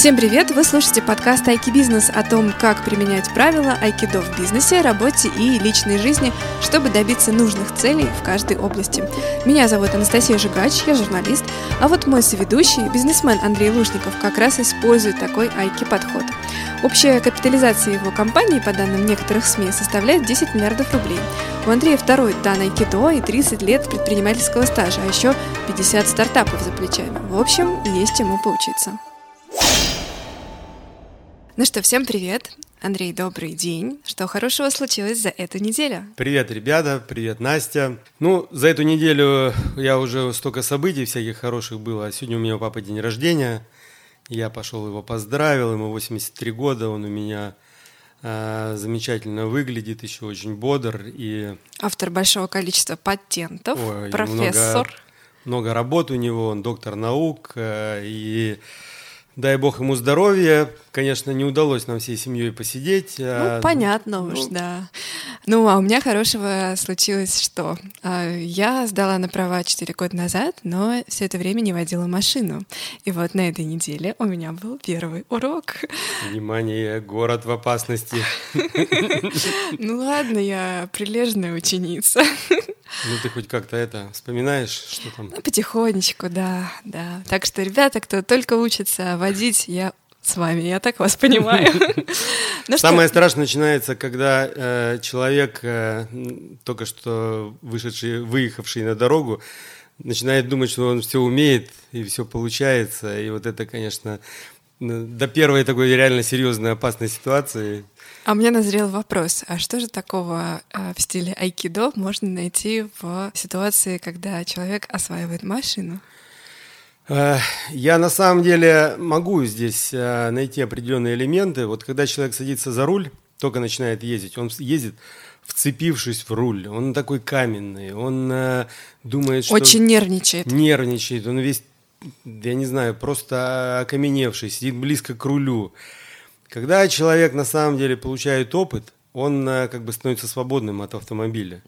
Всем привет! Вы слушаете подкаст Айки Бизнес о том, как применять правила айкидо в бизнесе, работе и личной жизни, чтобы добиться нужных целей в каждой области. Меня зовут Анастасия Жигач, я журналист, а вот мой соведущий, бизнесмен Андрей Лужников, как раз использует такой айки подход. Общая капитализация его компании, по данным некоторых СМИ, составляет 10 миллиардов рублей. У Андрея второй дан айкидо и 30 лет предпринимательского стажа, а еще 50 стартапов за плечами. В общем, есть чему поучиться. Ну что, всем привет. Андрей, добрый день. Что хорошего случилось за эту неделю? Привет, ребята, привет, Настя. Ну, за эту неделю я уже столько событий всяких хороших было. Сегодня у меня у папы день рождения. Я пошел его поздравил, ему 83 года, он у меня э, замечательно выглядит, еще очень бодр и... Автор большого количества патентов, Ой, профессор. Много, много работ у него, он доктор наук э, и Дай бог ему здоровья. Конечно, не удалось нам всей семьей посидеть. Ну, а... понятно ну... уж, да. Ну, а у меня хорошего случилось что? А, я сдала на права 4 года назад, но все это время не водила машину. И вот на этой неделе у меня был первый урок. Внимание, город в опасности. Ну ладно, я прилежная ученица. Ну, ты хоть как-то это вспоминаешь, что там? Ну, потихонечку, да, да. Так что, ребята, кто только учится водить, я с вами, я так вас понимаю. Ну, Самое страшное начинается, когда э, человек, э, только что вышедший, выехавший на дорогу, начинает думать, что он все умеет и все получается. И вот это, конечно, до первой такой реально серьезной опасной ситуации а мне назрел вопрос, а что же такого э, в стиле айкидо можно найти в ситуации, когда человек осваивает машину? Я на самом деле могу здесь э, найти определенные элементы. Вот когда человек садится за руль, только начинает ездить, он ездит вцепившись в руль. Он такой каменный, он э, думает, что... Очень нервничает. Нервничает, он весь, я не знаю, просто окаменевший, сидит близко к рулю. Когда человек на самом деле получает опыт, он э, как бы становится свободным от автомобиля.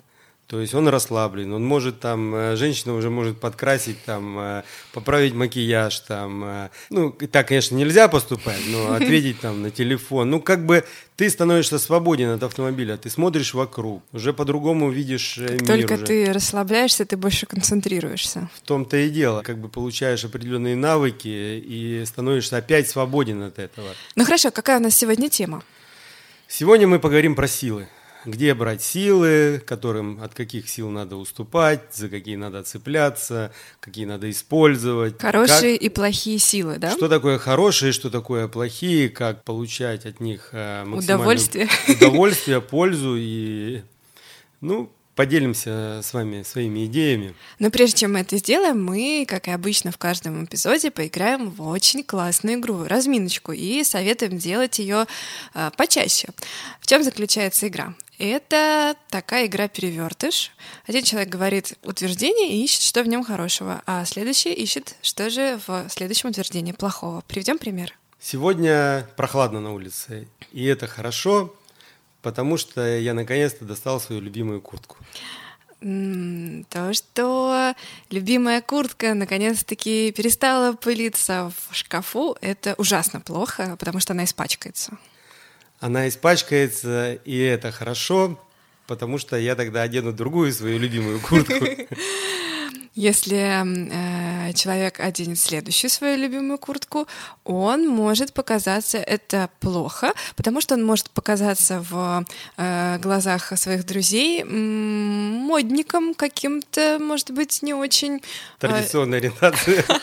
То есть он расслаблен, он может там, э, женщина уже может подкрасить, там, э, поправить макияж, там, э, ну, так, конечно, нельзя поступать, но ответить там на телефон. Ну, как бы ты становишься свободен от автомобиля, ты смотришь вокруг, уже по-другому видишь как мир Только уже. ты расслабляешься, ты больше концентрируешься. В том-то и дело, как бы получаешь определенные навыки и становишься опять свободен от этого. Ну хорошо, какая у нас сегодня тема? Сегодня мы поговорим про силы где брать силы, которым от каких сил надо уступать, за какие надо цепляться, какие надо использовать. Хорошие как, и плохие силы, да? Что такое хорошие, что такое плохие, как получать от них э, удовольствие, удовольствие, пользу и ну поделимся с вами своими идеями. Но прежде чем мы это сделаем, мы, как и обычно в каждом эпизоде, поиграем в очень классную игру, разминочку, и советуем делать ее э, почаще. В чем заключается игра? Это такая игра перевертыш. Один человек говорит утверждение и ищет, что в нем хорошего, а следующий ищет, что же в следующем утверждении плохого. Приведем пример. Сегодня прохладно на улице, и это хорошо, потому что я наконец-то достал свою любимую куртку. То, что любимая куртка наконец-таки перестала пылиться в шкафу, это ужасно плохо, потому что она испачкается. Она испачкается, и это хорошо, потому что я тогда одену другую свою любимую куртку. Если э, человек оденет следующую свою любимую куртку, он может показаться это плохо, потому что он может показаться в э, глазах своих друзей модником каким-то, может быть, не очень... Э, Традиционной ориентации.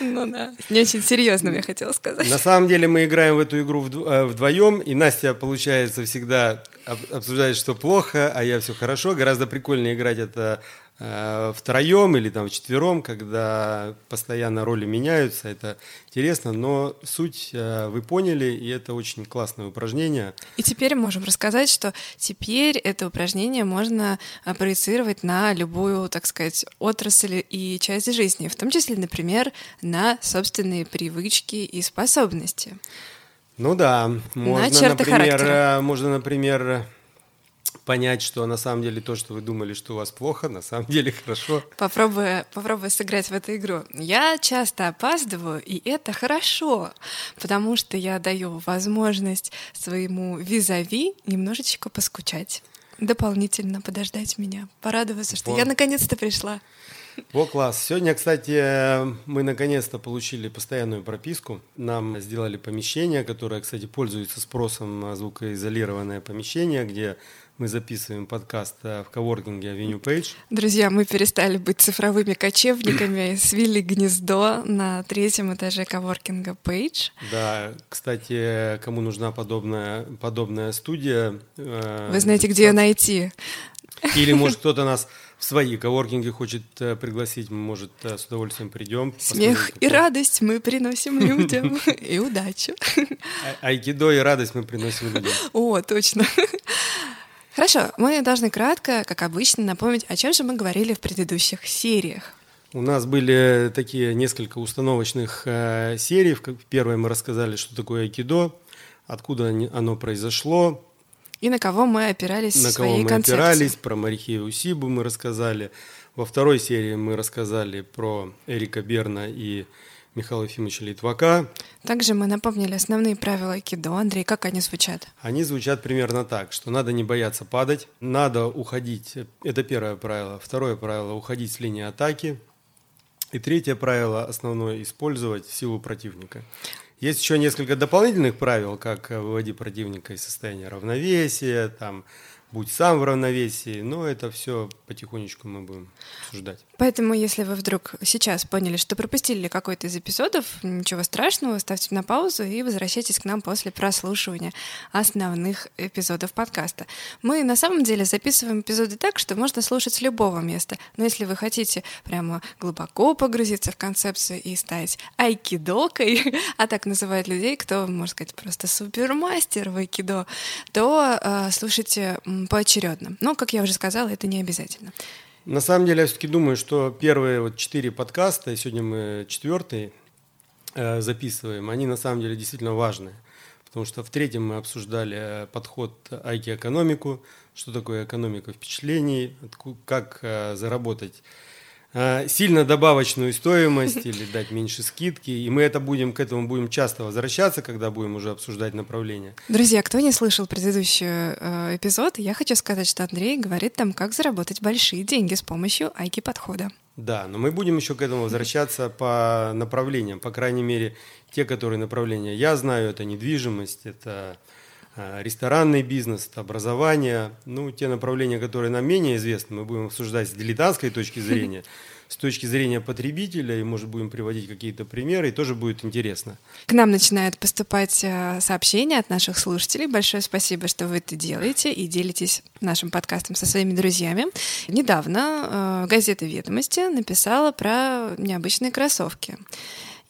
Ну да, не очень серьезным, я хотела сказать. На самом деле мы играем в эту игру э, вдвоем, и Настя, получается, всегда обсуждает, что плохо, а я все хорошо. Гораздо прикольнее играть это втроем или там вчетвером, когда постоянно роли меняются, это интересно, но суть э, вы поняли, и это очень классное упражнение. И теперь можем рассказать, что теперь это упражнение можно э, проецировать на любую, так сказать, отрасль и часть жизни, в том числе, например, на собственные привычки и способности. Ну да, можно, например, характера. можно, например, понять, что на самом деле то, что вы думали, что у вас плохо, на самом деле хорошо. Попробую, попробую сыграть в эту игру. Я часто опаздываю, и это хорошо, потому что я даю возможность своему визави немножечко поскучать, дополнительно подождать меня, порадоваться, что вот. я наконец-то пришла. Во класс. Сегодня, кстати, мы наконец-то получили постоянную прописку. Нам сделали помещение, которое, кстати, пользуется спросом звукоизолированное помещение, где мы записываем подкаст э, в коворкинге Авеню Пейдж. Друзья, мы перестали быть цифровыми кочевниками, свили гнездо на третьем этаже коворкинга Пейдж. Да, кстати, кому нужна подобная, подобная студия... Э, Вы знаете, где ее найти. Или, может, кто-то нас в свои коворкинги хочет э, пригласить, мы, может, с удовольствием придем. Смех и радость мы приносим людям, и удачу. Айкидо и радость мы приносим людям. О, точно. Хорошо, мы должны кратко, как обычно, напомнить, о чем же мы говорили в предыдущих сериях. У нас были такие несколько установочных э, серий. В первой мы рассказали, что такое айкидо, откуда оно произошло. И на кого мы опирались на в своей кого мы концепции. опирались, про Марихею Усибу мы рассказали. Во второй серии мы рассказали про Эрика Берна и Михаила Ефимовича Литвака. Также мы напомнили основные правила айкидо. Андрей, как они звучат? Они звучат примерно так, что надо не бояться падать, надо уходить, это первое правило. Второе правило – уходить с линии атаки. И третье правило – основное – использовать силу противника. Есть еще несколько дополнительных правил, как выводить противника из состояния равновесия, там, будь сам в равновесии, но это все потихонечку мы будем обсуждать. Поэтому, если вы вдруг сейчас поняли, что пропустили какой-то из эпизодов, ничего страшного, ставьте на паузу и возвращайтесь к нам после прослушивания основных эпизодов подкаста. Мы на самом деле записываем эпизоды так, что можно слушать с любого места, но если вы хотите прямо глубоко погрузиться в концепцию и стать айкидокой, а так называют людей, кто, можно сказать, просто супермастер в айкидо, то э, слушайте поочередно. Но, как я уже сказала, это не обязательно. На самом деле, я все-таки думаю, что первые вот четыре подкаста, и сегодня мы четвертый э, записываем, они на самом деле действительно важны. Потому что в третьем мы обсуждали э, подход айки-экономику, что такое экономика впечатлений, как э, заработать сильно добавочную стоимость или дать меньше скидки. И мы это будем, к этому будем часто возвращаться, когда будем уже обсуждать направление. Друзья, кто не слышал предыдущий э, эпизод, я хочу сказать, что Андрей говорит там, как заработать большие деньги с помощью айки подхода. Да, но мы будем еще к этому возвращаться по направлениям, по крайней мере, те, которые направления я знаю, это недвижимость, это Э, ресторанный бизнес, образование, ну, те направления, которые нам менее известны, мы будем обсуждать с дилетантской точки зрения, с точки зрения потребителя, и, может, будем приводить какие-то примеры, и тоже будет интересно. К нам начинают поступать э, сообщения от наших слушателей. Большое спасибо, что вы это делаете и делитесь нашим подкастом со своими друзьями. Недавно э, газета «Ведомости» написала про необычные кроссовки.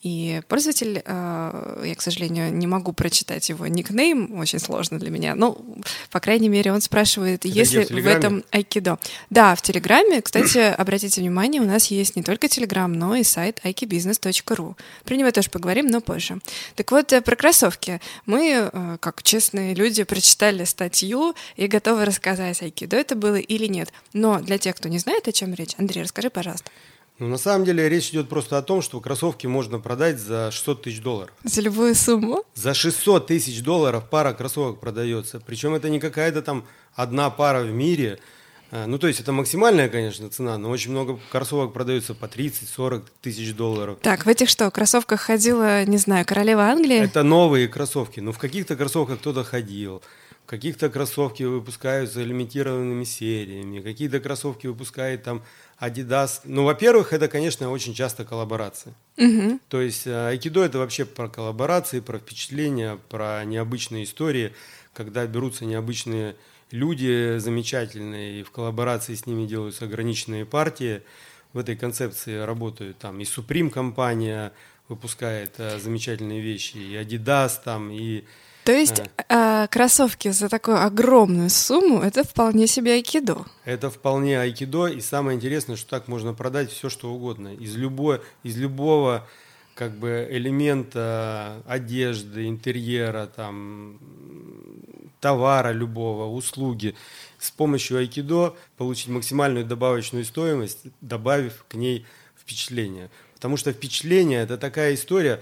И пользователь, э, я, к сожалению, не могу прочитать его никнейм, очень сложно для меня. Ну, по крайней мере, он спрашивает, Это есть ли в, в этом айкидо. Да, в Телеграме, кстати, обратите внимание, у нас есть не только Телеграм, но и сайт aikibusiness.ru. Про него тоже поговорим, но позже. Так вот, э, про кроссовки. Мы, э, как честные люди, прочитали статью и готовы рассказать, айкидо это было или нет. Но для тех, кто не знает, о чем речь, Андрей, расскажи, пожалуйста. Ну, на самом деле речь идет просто о том, что кроссовки можно продать за 600 тысяч долларов. За любую сумму? За 600 тысяч долларов пара кроссовок продается. Причем это не какая-то там одна пара в мире. А, ну, то есть это максимальная, конечно, цена, но очень много кроссовок продается по 30-40 тысяч долларов. Так, в этих что, кроссовках ходила, не знаю, королева Англии? Это новые кроссовки. Ну, в каких-то кроссовках кто-то ходил. Каких-то кроссовки выпускаются лимитированными сериями, какие-то кроссовки выпускает там Adidas. Ну, во-первых, это, конечно, очень часто коллаборации. Угу. То есть э, айкидо это вообще про коллаборации, про впечатления, про необычные истории, когда берутся необычные люди замечательные, и в коллаборации с ними делаются ограниченные партии. В этой концепции работают там и Supreme компания выпускает э, замечательные вещи, и Adidas там, и то есть а. э, кроссовки за такую огромную сумму это вполне себе айкидо. Это вполне айкидо, и самое интересное, что так можно продать все, что угодно. Из, любой, из любого как бы элемента одежды, интерьера, там, товара любого, услуги, с помощью айкидо получить максимальную добавочную стоимость, добавив к ней впечатление. Потому что впечатление – это такая история,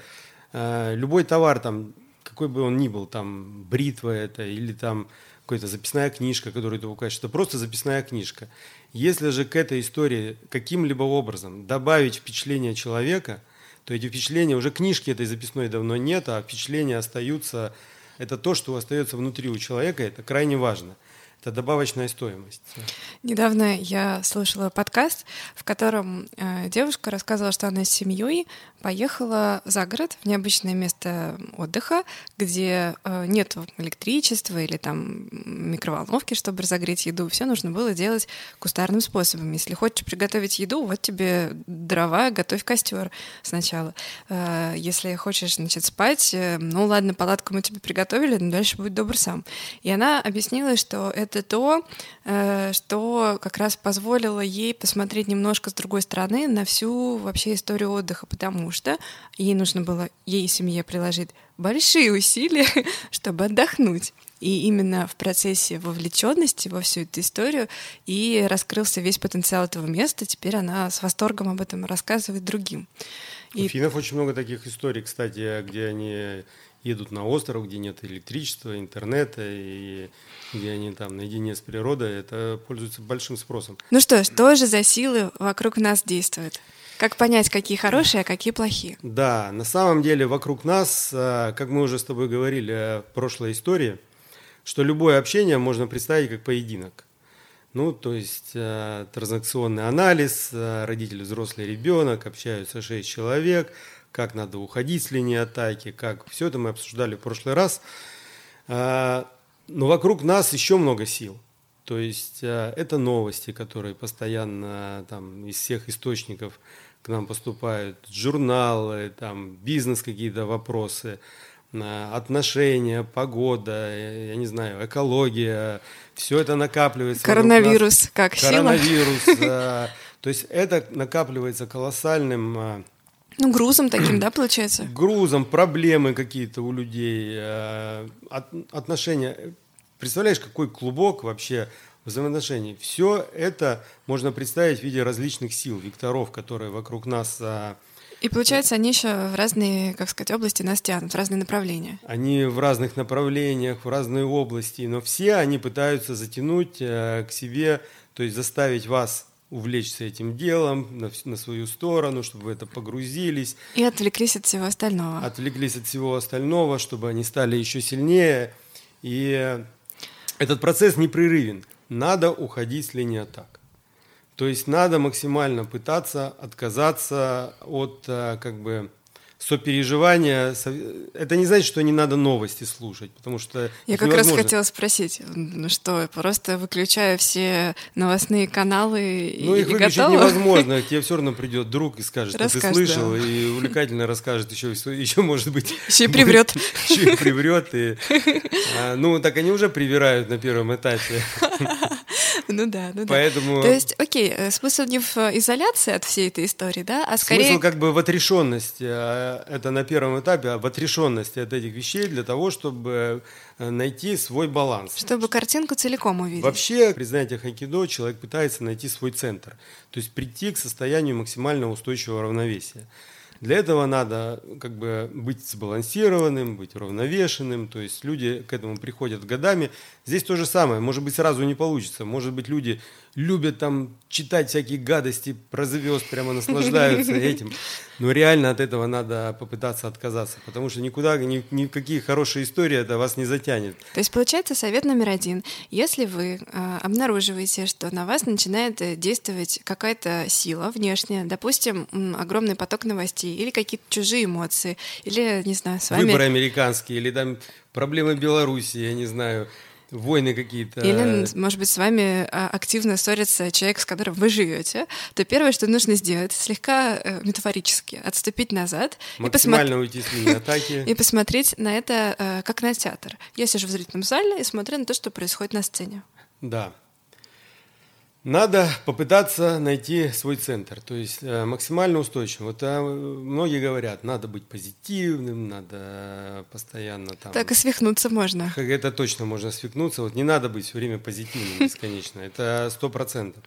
э, любой товар, там, какой бы он ни был, там, бритва это или там какая-то записная книжка, которую ты покупаешь, это просто записная книжка. Если же к этой истории каким-либо образом добавить впечатление человека, то эти впечатления, уже книжки этой записной давно нет, а впечатления остаются, это то, что остается внутри у человека, это крайне важно – это добавочная стоимость. Недавно я слушала подкаст, в котором э, девушка рассказывала, что она с семьей поехала за город в необычное место отдыха, где э, нет электричества или там микроволновки, чтобы разогреть еду. Все нужно было делать кустарным способом. Если хочешь приготовить еду, вот тебе дрова, готовь костер сначала. Э, если хочешь, значит, спать, ну ладно, палатку мы тебе приготовили, но дальше будет добр сам. И она объяснила, что это это то, э, что как раз позволило ей посмотреть немножко с другой стороны на всю вообще историю отдыха, потому что ей нужно было, ей и семье приложить большие усилия, чтобы отдохнуть. И именно в процессе вовлеченности во всю эту историю и раскрылся весь потенциал этого места. Теперь она с восторгом об этом рассказывает другим. И... У финнов очень много таких историй, кстати, где они едут на остров, где нет электричества, интернета, и где они там наедине с природой, это пользуется большим спросом. Ну что ж, тоже за силы вокруг нас действуют? Как понять, какие хорошие, а какие плохие? Да, на самом деле вокруг нас, а, как мы уже с тобой говорили в прошлой истории, что любое общение можно представить как поединок. Ну, то есть э, транзакционный анализ, э, родитель, взрослый ребенок, общаются шесть человек, как надо уходить с линии атаки, как все это мы обсуждали в прошлый раз. Э, но вокруг нас еще много сил. То есть э, это новости, которые постоянно там, из всех источников к нам поступают, журналы, там, бизнес какие-то вопросы, э, отношения, погода, я не знаю, экология, все это накапливается. Коронавирус как Коронавирус. Сила? То есть это накапливается колоссальным ну, грузом таким, да, получается? Грузом, проблемы какие-то у людей, э, отношения. Представляешь, какой клубок вообще взаимоотношений. Все это можно представить в виде различных сил, векторов, которые вокруг нас а, и получается, они еще в разные, как сказать, области нас тянут, в разные направления. Они в разных направлениях, в разные области, но все они пытаются затянуть э, к себе, то есть заставить вас увлечься этим делом на, на свою сторону, чтобы вы это погрузились. И отвлеклись от всего остального. Отвлеклись от всего остального, чтобы они стали еще сильнее. И этот процесс непрерывен. Надо уходить с линии атак. То есть надо максимально пытаться отказаться от э, как бы сопереживания. Это не значит, что не надо новости слушать, потому что я как невозможно. раз хотела спросить, ну что, просто выключаю все новостные каналы ну, и их выключить готова? невозможно. Тебе все равно придет друг и скажет, что ты слышал, да. и увлекательно расскажет еще, еще может быть. Еще и приврет. Еще и приврет. И, а, ну, так они уже привирают на первом этапе. Ну да, ну да. Поэтому... То есть, окей, э, смысл не в изоляции от всей этой истории, да, а скорее... Смысл как бы в отрешенности. А, это на первом этапе, а в отрешенности от этих вещей для того, чтобы э, найти свой баланс. Чтобы картинку целиком увидеть. Вообще, при занятии хайкидо человек пытается найти свой центр. То есть прийти к состоянию максимально устойчивого равновесия. Для этого надо как бы быть сбалансированным, быть равновешенным, то есть люди к этому приходят годами. Здесь то же самое, может быть сразу не получится, может быть люди любят там читать всякие гадости про звезд, прямо наслаждаются этим. Но реально от этого надо попытаться отказаться, потому что никуда, ни, никакие хорошие истории это вас не затянет. То есть получается совет номер один. Если вы э, обнаруживаете, что на вас начинает э, действовать какая-то сила внешняя, допустим, огромный поток новостей или какие-то чужие эмоции, или, не знаю, с вами... Выборы американские, или там проблемы Беларуси, я не знаю, войны какие-то. Или, может быть, с вами а, активно ссорится человек, с которым вы живете, то первое, что нужно сделать, слегка э, метафорически отступить назад и, посмотри... уйти с линии атаки. и посмотреть на это э, как на театр. Я сижу в зрительном зале и смотрю на то, что происходит на сцене. Да. Надо попытаться найти свой центр, то есть э, максимально устойчивым. Вот э, многие говорят, надо быть позитивным, надо постоянно там. Так и свихнуться можно. Это точно можно свихнуться. Вот не надо быть все время позитивным бесконечно. Это сто процентов.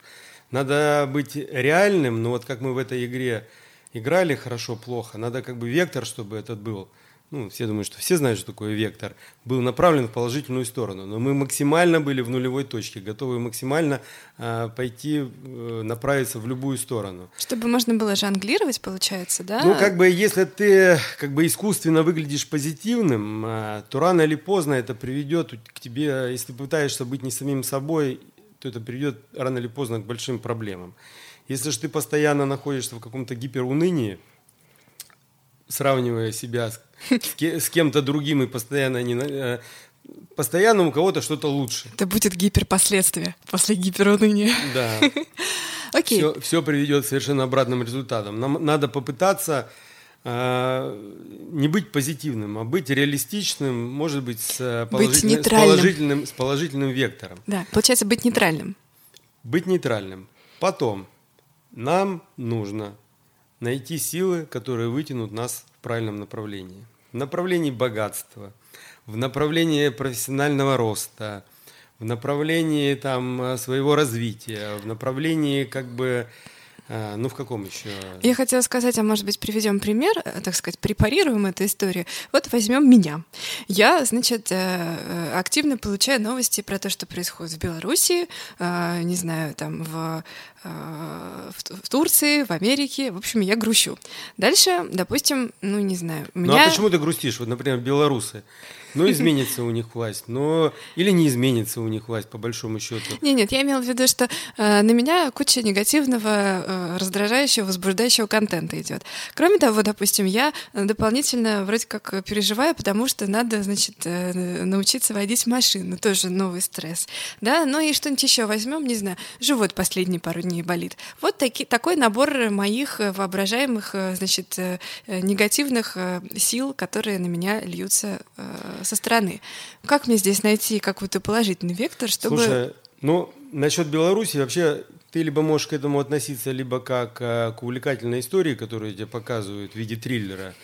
Надо быть реальным, но вот как мы в этой игре играли хорошо, плохо, надо как бы вектор, чтобы этот был ну, все думают, что все знают, что такое вектор, был направлен в положительную сторону. Но мы максимально были в нулевой точке, готовы максимально э, пойти, э, направиться в любую сторону. Чтобы можно было жонглировать, получается, да? Ну, как бы, если ты как бы искусственно выглядишь позитивным, э, то рано или поздно это приведет к тебе, если ты пытаешься быть не самим собой, то это приведет рано или поздно к большим проблемам. Если же ты постоянно находишься в каком-то гиперунынии, сравнивая себя с, с кем-то другим и постоянно не э, постоянно у кого-то что-то лучше. Это будет гиперпоследствие после гиперуныния. Да. Окей. Все, все приведет к совершенно обратным результатам. Нам надо попытаться э, не быть позитивным, а быть реалистичным, может быть, с, положительным, быть с, положительным, с положительным вектором. Да, получается быть нейтральным. Быть нейтральным. Потом нам нужно найти силы, которые вытянут нас в правильном направлении. В направлении богатства, в направлении профессионального роста, в направлении там, своего развития, в направлении как бы ну, в каком еще? Я хотела сказать, а может быть, приведем пример, э, так сказать, препарируем эту историю. Вот возьмем меня. Я, значит, э, э, активно получаю новости про то, что происходит в Беларуси, не знаю, там, в, в Турции, в Америке. В общем, я грущу. Дальше, допустим, ну, не знаю. Меня... Ну, а почему ты грустишь? Вот, например, белорусы. Ну, изменится у них власть, но или не изменится у них власть, по большому счету. Нет, нет, я имела в виду, что э, на меня куча негативного, э, раздражающего, возбуждающего контента идет. Кроме того, допустим, я дополнительно вроде как переживаю, потому что надо, значит, э, научиться водить машину, тоже новый стресс. Да, ну и что-нибудь еще возьмем, не знаю, живот последние пару дней болит. Вот таки, такой набор моих воображаемых, э, значит, э, негативных э, сил, которые на меня льются со стороны. Как мне здесь найти какой-то положительный вектор, чтобы... Слушай, ну, насчет Беларуси вообще ты либо можешь к этому относиться либо как э, к увлекательной истории, которую тебе показывают в виде триллера.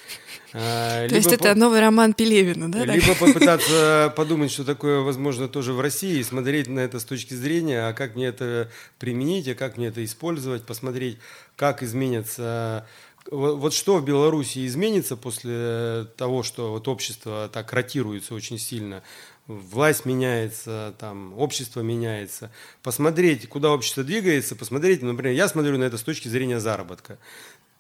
Э, То есть это новый роман Пелевина, да? Либо попытаться подумать, что такое возможно тоже в России, смотреть на это с точки зрения, а как мне это применить, а как мне это использовать, посмотреть, как изменятся вот что в Беларуси изменится после того, что вот общество так ротируется очень сильно, власть меняется, там, общество меняется. Посмотреть, куда общество двигается, посмотреть, например, я смотрю на это с точки зрения заработка.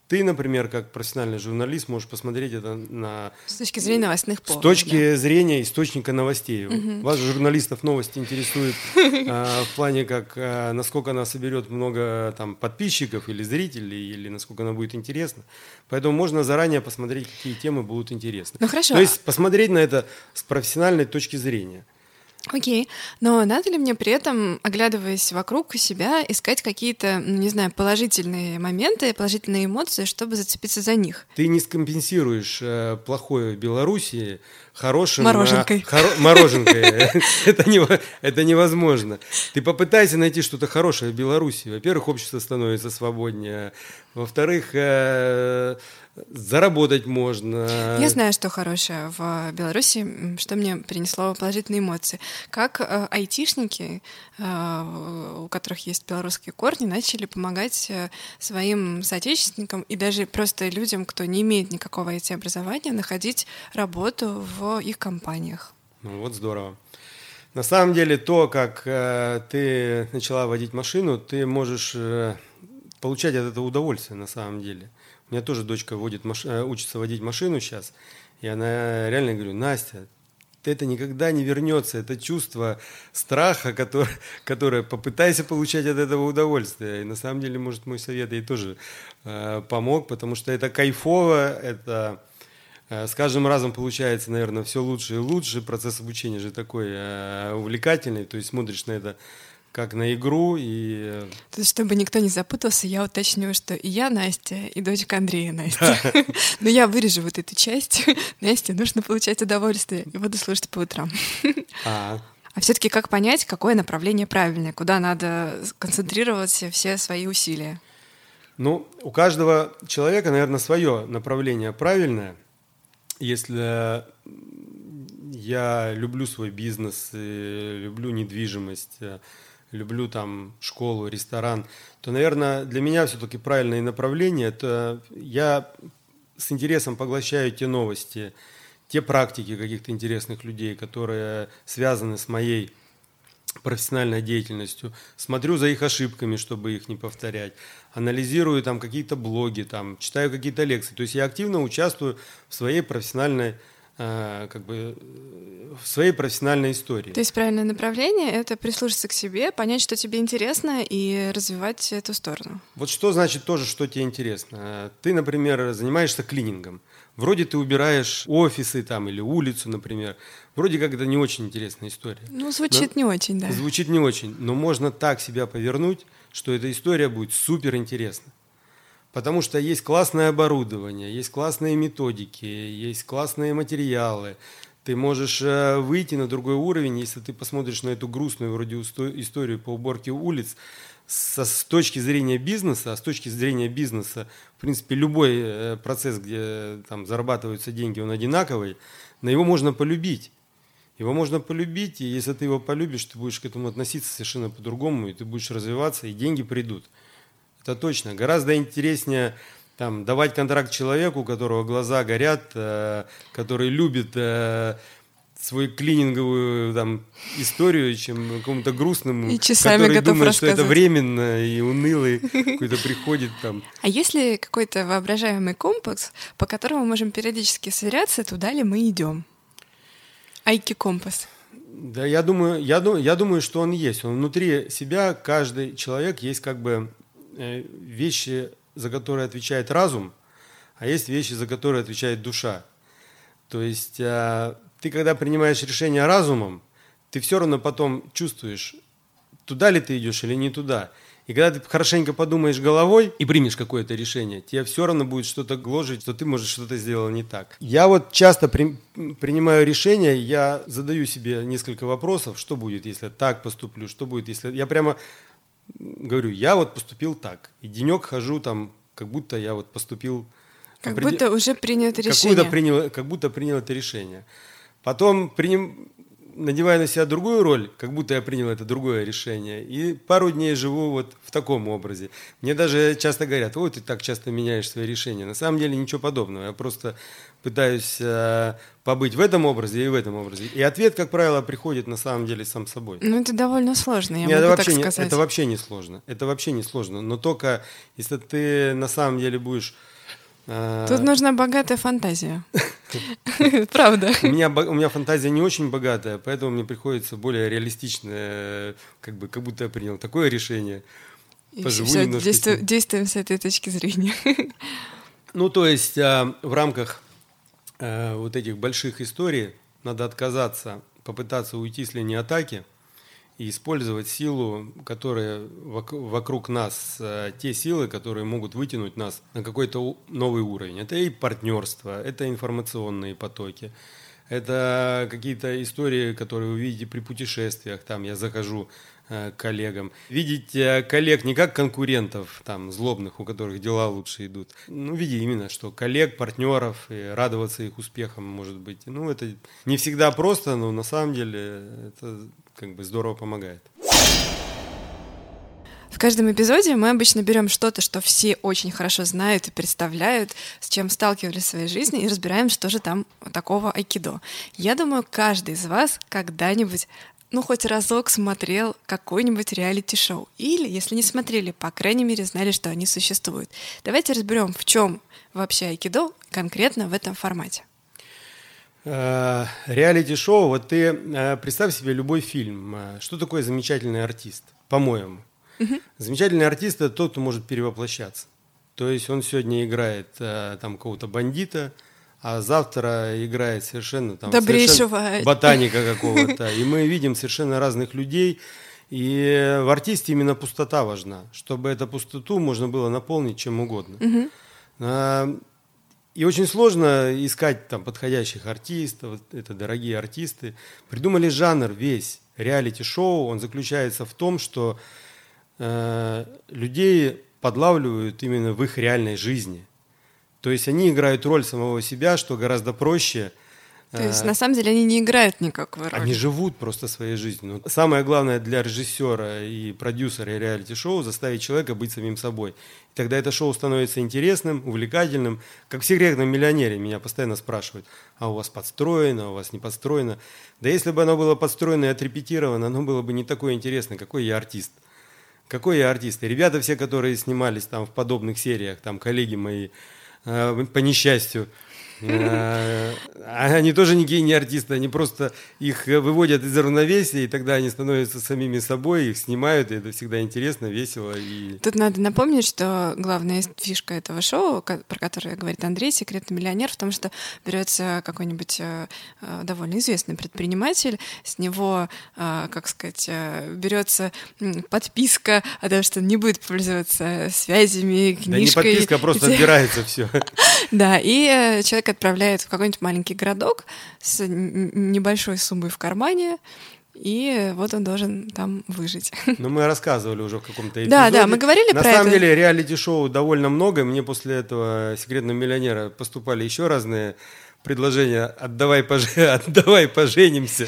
Ты, например, как профессиональный журналист, можешь посмотреть это на... С точки зрения новостных поводов. С точки да. зрения источника новостей. Угу. Вас, журналистов, новости интересуют а, в плане, как а, насколько она соберет много там, подписчиков или зрителей, или насколько она будет интересна. Поэтому можно заранее посмотреть, какие темы будут интересны. Ну хорошо. То есть посмотреть на это с профессиональной точки зрения. Окей, но надо ли мне при этом, оглядываясь вокруг себя, искать какие-то, ну, не знаю, положительные моменты, положительные эмоции, чтобы зацепиться за них? Ты не скомпенсируешь э, плохое в Беларуси хорошим... Мороженкой. Э, хоро, мороженкой. это, не, это невозможно. Ты попытайся найти что-то хорошее в Беларуси. Во-первых, общество становится свободнее. Во-вторых, э, заработать можно. Я знаю, что хорошее в Беларуси, что мне принесло положительные эмоции. Как э, айтишники, э, у которых есть белорусские корни, начали помогать э, своим соотечественникам и даже просто людям, кто не имеет никакого IT-образования, находить работу в их компаниях. Ну вот здорово. На самом деле то, как э, ты начала водить машину, ты можешь э, получать от этого удовольствие на самом деле. Меня тоже дочка водит маш... Э, учится водить машину сейчас, и она реально говорю, Настя, это никогда не вернется, это чувство страха, которое, которое попытайся получать от этого удовольствие. И на самом деле, может, мой совет ей тоже э, помог, потому что это кайфово, это э, с каждым разом получается, наверное, все лучше и лучше. Процесс обучения же такой э, увлекательный, то есть смотришь на это как на игру. И... Э, есть, чтобы никто не запутался, я уточню, что и я Настя, и дочка Андрея Настя. Но я вырежу вот эту часть. Настя, нужно получать удовольствие. И буду слушать по утрам. А, А все-таки как понять, какое направление правильное, куда надо концентрировать все свои усилия? Ну, у каждого человека, наверное, свое направление правильное. Если я люблю свой бизнес, люблю недвижимость, люблю там школу, ресторан, то, наверное, для меня все-таки правильное направление – это я с интересом поглощаю те новости, те практики каких-то интересных людей, которые связаны с моей профессиональной деятельностью, смотрю за их ошибками, чтобы их не повторять, анализирую там какие-то блоги, там, читаю какие-то лекции. То есть я активно участвую в своей профессиональной как бы в своей профессиональной истории. То есть правильное направление — это прислушаться к себе, понять, что тебе интересно, и развивать эту сторону. Вот что значит тоже, что тебе интересно? Ты, например, занимаешься клинингом. Вроде ты убираешь офисы там или улицу, например. Вроде как это не очень интересная история. Ну, звучит но, не очень, да. Звучит не очень, но можно так себя повернуть, что эта история будет супер интересна. Потому что есть классное оборудование, есть классные методики, есть классные материалы. Ты можешь э, выйти на другой уровень, если ты посмотришь на эту грустную вроде историю по уборке улиц со, с точки зрения бизнеса, а с точки зрения бизнеса, в принципе, любой э, процесс, где там зарабатываются деньги, он одинаковый, на его можно полюбить. Его можно полюбить, и если ты его полюбишь, ты будешь к этому относиться совершенно по-другому, и ты будешь развиваться, и деньги придут. Это точно. Гораздо интереснее там, давать контракт человеку, у которого глаза горят, э, который любит э, свою клининговую там, историю, чем какому-то грустному, и часами который готов думает, рассказать. что это временно и унылый какой-то приходит там. А есть ли какой-то воображаемый компас, по которому мы можем периодически сверяться, туда ли мы идем? Айки компас. Да, я думаю, я, я думаю, что он есть. Он внутри себя, каждый человек есть как бы вещи, за которые отвечает разум, а есть вещи, за которые отвечает душа. То есть э, ты, когда принимаешь решение разумом, ты все равно потом чувствуешь, туда ли ты идешь или не туда. И когда ты хорошенько подумаешь головой и примешь какое-то решение, тебе все равно будет что-то гложить, что ты, может, что-то сделал не так. Я вот часто при, принимаю решения, я задаю себе несколько вопросов, что будет, если так поступлю, что будет, если... Я прямо говорю, я вот поступил так. И денек хожу там, как будто я вот поступил... Как опред... будто уже принял это решение. Принял, как будто принял это решение. Потом приним, надеваю на себя другую роль, как будто я принял это другое решение. И пару дней живу вот в таком образе. Мне даже часто говорят, ой, ты так часто меняешь свои решения. На самом деле ничего подобного. Я просто пытаюсь э, побыть в этом образе и в этом образе. И ответ, как правило, приходит на самом деле сам собой. Ну, это довольно сложно, я Нет, могу это вообще так не, сказать. Это вообще не сложно. Это вообще не сложно. Но только если ты на самом деле будешь... Э... Тут нужна богатая фантазия. Правда. У меня, у меня фантазия не очень богатая, поэтому мне приходится более реалистичное, как бы, как будто я принял такое решение. Поживу все, действуем, действуем с этой точки зрения. Ну, то есть э, в рамках э, вот этих больших историй надо отказаться, попытаться уйти с линии атаки и использовать силу, которая вокруг нас, э, те силы, которые могут вытянуть нас на какой-то новый уровень. Это и партнерство, это информационные потоки, это какие-то истории, которые вы видите при путешествиях. Там я захожу коллегам. Видеть э, коллег не как конкурентов, там, злобных, у которых дела лучше идут. Ну, види именно, что коллег, партнеров, и радоваться их успехам, может быть. Ну, это не всегда просто, но на самом деле это как бы здорово помогает. В каждом эпизоде мы обычно берем что-то, что все очень хорошо знают и представляют, с чем сталкивались в своей жизни, и разбираем, что же там такого айкидо. Я думаю, каждый из вас когда-нибудь ну, хоть разок смотрел какой-нибудь реалити-шоу. Или, если не смотрели, по крайней мере, знали, что они существуют. Давайте разберем, в чем вообще айкидо конкретно в этом формате. Э, реалити-шоу, вот ты э, представь себе любой фильм. Э, что такое замечательный артист, по-моему? Угу. Замечательный артист – это тот, кто может перевоплощаться. То есть он сегодня играет там какого-то бандита, а завтра играет совершенно там совершенно ботаника какого-то. И мы видим совершенно разных людей. И в артисте именно пустота важна, чтобы эту пустоту можно было наполнить чем угодно. И очень сложно искать там подходящих артистов, это дорогие артисты. Придумали жанр весь, реалити-шоу, он заключается в том, что э, людей подлавливают именно в их реальной жизни. То есть они играют роль самого себя, что гораздо проще – то есть, на самом деле, они не играют никакой роли. Они живут просто своей жизнью. Но самое главное для режиссера и продюсера и реалити-шоу заставить человека быть самим собой. И тогда это шоу становится интересным, увлекательным. Как в «Секретном миллионере» меня постоянно спрашивают, а у вас подстроено, а у вас не подстроено. Да если бы оно было подстроено и отрепетировано, оно было бы не такое интересное, какой я артист. Какой я артист. И ребята все, которые снимались там в подобных сериях, там коллеги мои, э, по несчастью, Э, они тоже не гении артисты, они просто их выводят из равновесия, и тогда они становятся самими собой, их снимают, и это всегда интересно, весело. И... Тут надо напомнить, что главная фишка этого шоу, про которое говорит Андрей, «Секретный миллионер», в том, что берется какой-нибудь э, э, довольно известный предприниматель, с него, как сказать, берется подписка о том, что он не будет пользоваться связями, книжкой. Да не подписка, а просто отбирается все. Да, и человек отправляет в какой-нибудь маленький городок с небольшой суммой в кармане, и вот он должен там выжить. Ну, мы рассказывали уже в каком-то эпизоде. Да, да, мы говорили На про это. На самом деле, реалити-шоу довольно много. Мне после этого «Секретного миллионера» поступали еще разные предложения «отдавай, пож... отдавай поженимся».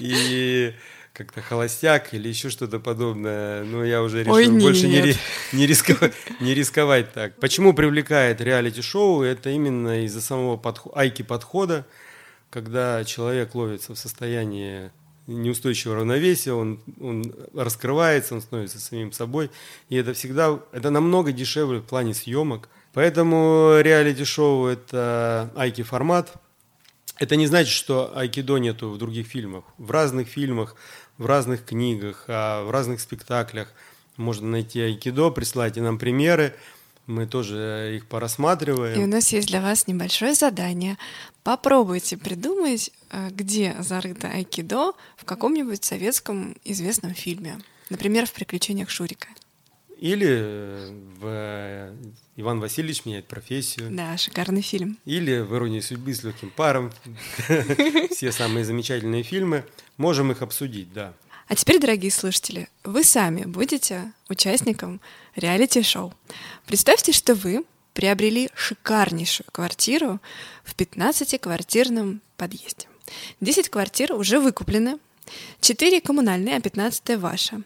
И как-то холостяк или еще что-то подобное. Но я уже решил Ой, больше нет. не, не, рисковать, не рисковать так. Почему привлекает реалити-шоу? Это именно из-за самого подход, айки подхода, когда человек ловится в состоянии неустойчивого равновесия, он, он раскрывается, он становится самим собой. И это всегда, это намного дешевле в плане съемок. Поэтому реалити-шоу – это айки формат. Это не значит, что айкидо нету в других фильмах. В разных фильмах в разных книгах, а в разных спектаклях. Можно найти айкидо, присылайте нам примеры, мы тоже их порассматриваем. И у нас есть для вас небольшое задание. Попробуйте придумать, э, где зарыто айкидо в каком-нибудь советском известном фильме. Например, в «Приключениях Шурика». Или в Иван Васильевич меняет профессию. Да, шикарный фильм. Или в «Иронии судьбы» с легким паром. Все самые замечательные фильмы. Можем их обсудить, да. А теперь, дорогие слушатели, вы сами будете участником реалити-шоу. Представьте, что вы приобрели шикарнейшую квартиру в 15-квартирном подъезде. 10 квартир уже выкуплены, 4 коммунальные, а 15 ваша.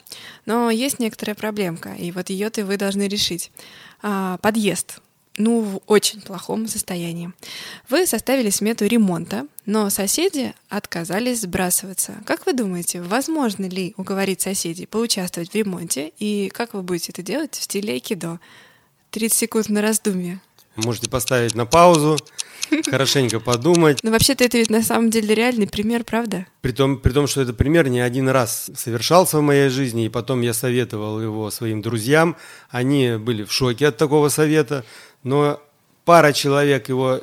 Но есть некоторая проблемка, и вот ее-то вы должны решить. А, подъезд ну, в очень плохом состоянии. Вы составили смету ремонта, но соседи отказались сбрасываться. Как вы думаете, возможно ли уговорить соседей поучаствовать в ремонте, и как вы будете это делать в стиле айкидо? 30 секунд на раздумье. Можете поставить на паузу, хорошенько подумать. Но вообще-то это ведь на самом деле реальный пример, правда? При том, при том, что этот пример не один раз совершался в моей жизни, и потом я советовал его своим друзьям. Они были в шоке от такого совета, но пара человек его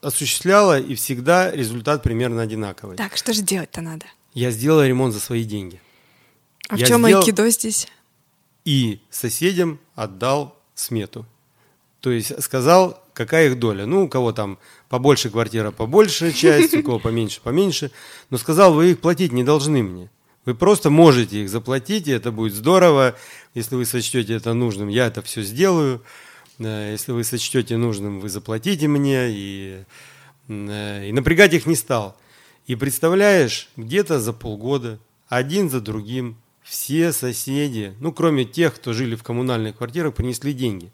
осуществляла, и всегда результат примерно одинаковый. Так, что же делать-то надо? Я сделал ремонт за свои деньги. А Я в чем сделал- айкидо здесь? И соседям отдал смету. То есть сказал, какая их доля. Ну, у кого там побольше квартира, побольше часть, у кого поменьше, поменьше. Но сказал, вы их платить не должны мне. Вы просто можете их заплатить, и это будет здорово. Если вы сочтете это нужным, я это все сделаю. Если вы сочтете нужным, вы заплатите мне. И, э, и напрягать их не стал. И представляешь, где-то за полгода, один за другим, все соседи, ну, кроме тех, кто жили в коммунальных квартирах, принесли деньги.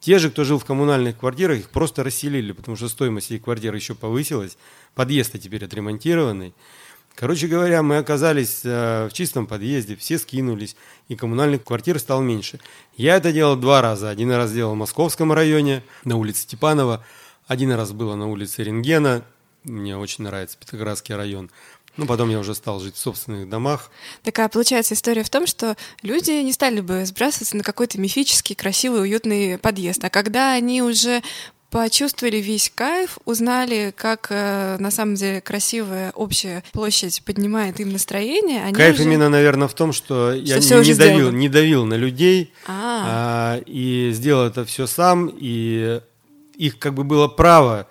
Те же, кто жил в коммунальных квартирах, их просто расселили, потому что стоимость их квартиры еще повысилась. Подъезд теперь отремонтированный. Короче говоря, мы оказались э, в чистом подъезде, все скинулись, и коммунальных квартир стало меньше. Я это делал два раза. Один раз делал в Московском районе, на улице Степанова. Один раз было на улице Рентгена. Мне очень нравится Петроградский район. Ну, потом я уже стал жить в собственных домах. Такая получается история в том, что люди не стали бы сбрасываться на какой-то мифический, красивый, уютный подъезд. А когда они уже почувствовали весь кайф, узнали, как э, на самом деле красивая общая площадь поднимает им настроение, они Кайф уже... именно, наверное, в том, что, я всё не, не давил, не давил на людей А, а, и сделал это все сам. И, их как бы было право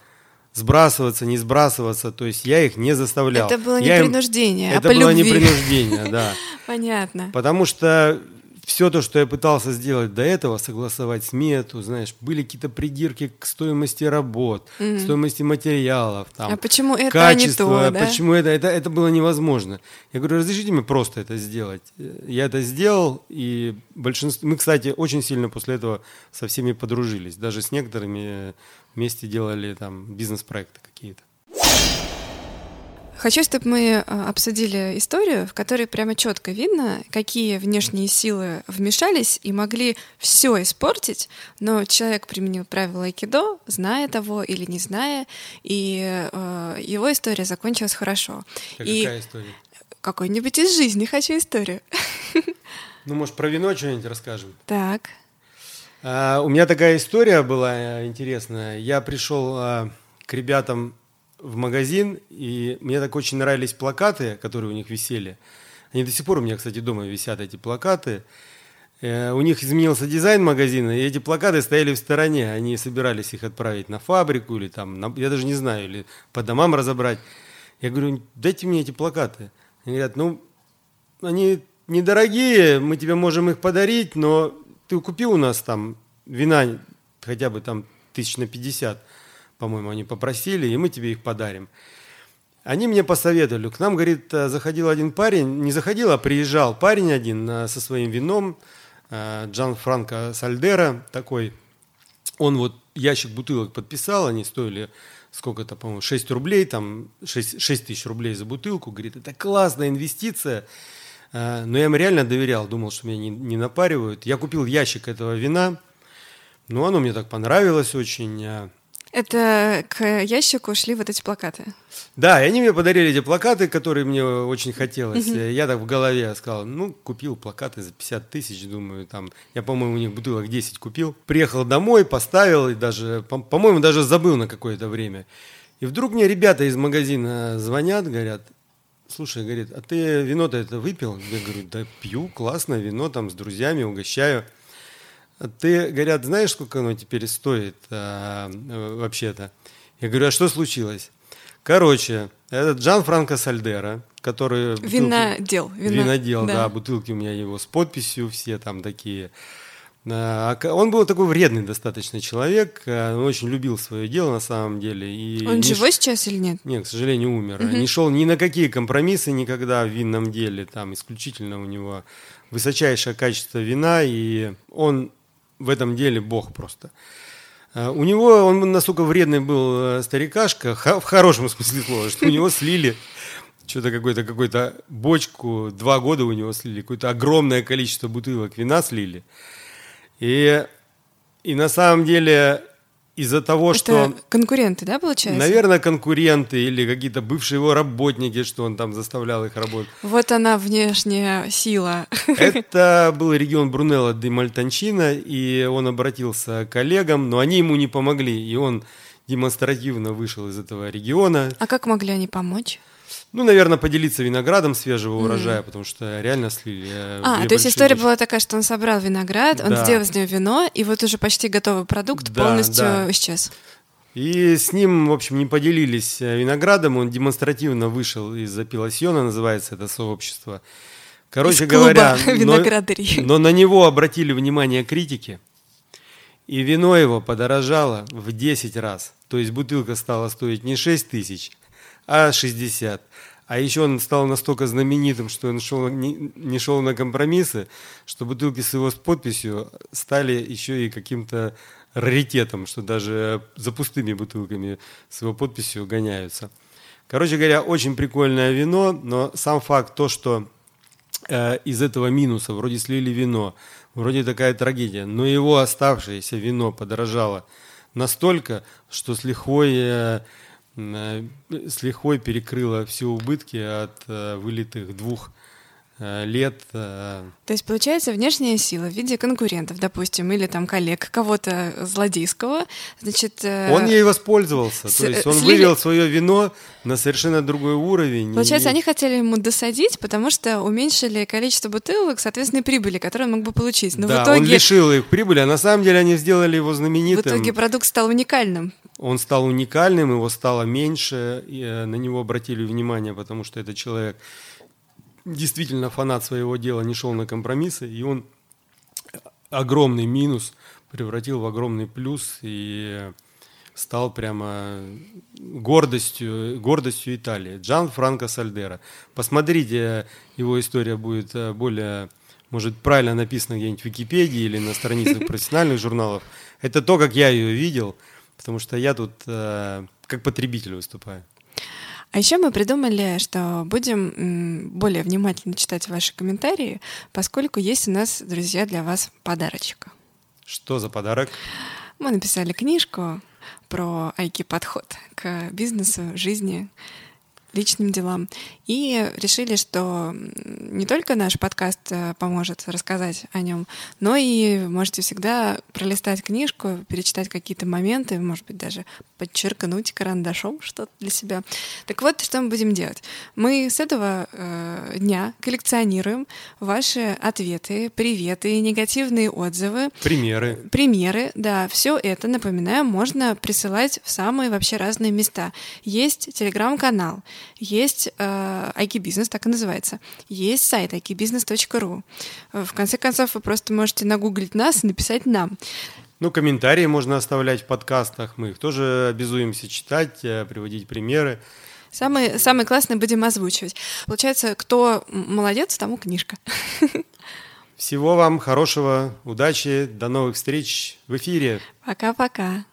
сбрасываться, не сбрасываться, то есть я их не заставлял. Это было не я принуждение, им... а Это по было любви. не принуждение, да. Понятно. Потому что все то, что я пытался сделать до этого, согласовать смету, знаешь, были какие-то придирки к стоимости работ, к стоимости материалов, там, А почему это, а не качество, то, да? почему это, это, это было невозможно. Я говорю, разрешите мне просто это сделать. Я это сделал, и большинство... Мы, кстати, очень сильно после этого со всеми подружились. Даже с некоторыми вместе делали там бизнес-проекты какие-то. Хочу, чтобы мы а, обсудили историю, в которой прямо четко видно, какие внешние силы вмешались и могли все испортить, но человек применил правила айкидо, зная того или не зная, и э, его история закончилась хорошо. А и Какая история? какой-нибудь из жизни хочу историю. Ну, может, про вино что-нибудь расскажем? Так. А, у меня такая история была э, интересная. Я пришел а, к ребятам в магазин, и мне так очень нравились плакаты, которые у них висели. Они до сих пор у меня, кстати, дома висят, эти плакаты. Э, у них изменился дизайн магазина, и эти плакаты стояли в стороне. Они собирались их отправить на фабрику или там, на- я даже не знаю, или по домам разобрать. Я говорю, дайте мне эти плакаты. Они говорят, ну, они недорогие, мы тебе можем их подарить, но ты купил у нас там вина хотя бы там тысяч на 50, по-моему, они попросили, и мы тебе их подарим. Они мне посоветовали. К нам, говорит, э, заходил один парень, не заходил, а приезжал парень один э, со своим вином, э, Джан Франко Сальдера такой. Он вот ящик бутылок подписал, они стоили сколько-то, по-моему, 6 рублей, там 6, 6 тысяч рублей за бутылку. Говорит, это классная инвестиция. Но я им реально доверял, думал, что меня не, не напаривают. Я купил ящик этого вина, ну, оно мне так понравилось очень. Это к ящику шли вот эти плакаты. Да, и они мне подарили эти плакаты, которые мне очень хотелось. Я так в голове сказал, ну, купил плакаты за 50 тысяч, думаю, там, я, по-моему, у них бутылок 10 купил. Приехал домой, поставил, и даже, по- по-моему, даже забыл на какое-то время. И вдруг мне ребята из магазина звонят, говорят, слушай, говорит, а ты вино-то это выпил? Я говорю, да пью, классное вино, там, с друзьями угощаю. А Ты, говорят, знаешь, сколько оно теперь стоит а, э, вообще-то? Я говорю, а что случилось? Короче, этот Джан Франко Сальдера, который... бутылки- Винодел. вино- Винодел, да. бутылки у меня его с подписью, все там такие. А, ока- Он был такой вредный достаточно человек, а, он очень любил свое дело на самом деле. И Он не ш- живой сейчас или нет? нет, к сожалению, умер. Не шел ни на какие компромиссы никогда в винном деле. Там исключительно у него высочайшее качество вина, и он в этом деле бог просто. А, У него, он настолько вредный был э, старикашка, в хорошем смысле слова, что у него слили что-то какой-то какой-то бочку, два года у него слили, какое-то огромное количество бутылок вина слили. И, и на самом деле из-за того, Это что... конкуренты, да, получается? Наверное, конкуренты или какие-то бывшие его работники, что он там заставлял их работать. Вот она внешняя сила. Это был регион Брунелло де Мальтанчина, и он обратился к коллегам, но они ему не помогли, и он демонстративно вышел из этого региона. А как могли они помочь? Ну, наверное, поделиться виноградом свежего урожая, потому что реально слили. э, А, то есть история бочки. была такая, что он собрал виноград, он Да. сделал из него вино, и вот уже почти готовый продукт Да, полностью да. исчез. И с ним, в общем, не поделились э, виноградом, он демонстративно вышел из апелласьона, называется это сообщество. Короче Из говоря, но, но на него обратили внимание критики, и вино его подорожало в 10 раз. То есть бутылка стала стоить не 6 тысяч, а 60. А еще он стал настолько знаменитым, что он шел, не, не шел на компромиссы, что бутылки с его подписью стали еще и каким-то раритетом, что даже за пустыми бутылками с его подписью гоняются. Короче говоря, очень прикольное вино, но сам факт то, что э, из этого минуса вроде слили вино, вроде такая трагедия, но его оставшееся вино подорожало настолько, что с лихвой, э, с лихвой перекрыло все убытки от э, вылитых двух э, лет. То есть, получается, внешняя сила в виде конкурентов, допустим, или там коллег, кого-то злодейского, значит... Он ей воспользовался, с... то есть он слили... вывел свое вино на совершенно другой уровень. Получается, и... они хотели ему досадить, потому что уменьшили количество бутылок, соответственно, прибыли, которые он мог бы получить. Но да, в итоге... он лишил их прибыли, а на самом деле они сделали его знаменитым. В итоге продукт стал уникальным. Он стал уникальным, его стало меньше, э, на него обратили внимание, потому что этот человек действительно фанат своего дела, не шел на компромиссы, и он огромный минус превратил в огромный плюс и стал прямо гордостью, гордостью Италии. Джан Франко Сальдера. Посмотрите, его история будет э, более, может, правильно написана где-нибудь в Википедии или на страницах профессиональных журналов. Это то, как я ее видел, потому что я тут э, как потребитель выступаю. А еще мы придумали, что будем более внимательно читать ваши комментарии, поскольку есть у нас, друзья, для вас подарочек. Что за подарок? Мы написали книжку про айки-подход к бизнесу, жизни, личным делам. И решили, что не только наш подкаст э, поможет рассказать о нем, но и можете всегда пролистать книжку, перечитать какие-то моменты, может быть, даже подчеркнуть карандашом что-то для себя. Так вот, что мы будем делать. Мы с этого э, дня коллекционируем ваши ответы, приветы, негативные отзывы. Примеры. Примеры, да. Все это, напоминаю, можно присылать в самые вообще разные места. Есть телеграм-канал, есть э, IT-бизнес, так и называется. Есть сайт ikibusiness.ru. В конце концов, вы просто можете нагуглить нас и написать нам. Ну, комментарии можно оставлять в подкастах. Мы их тоже обязуемся читать, э, приводить примеры. Самый, самый классный будем озвучивать. Получается, кто молодец, тому книжка. Всего вам хорошего, удачи, до новых встреч в эфире. Пока-пока.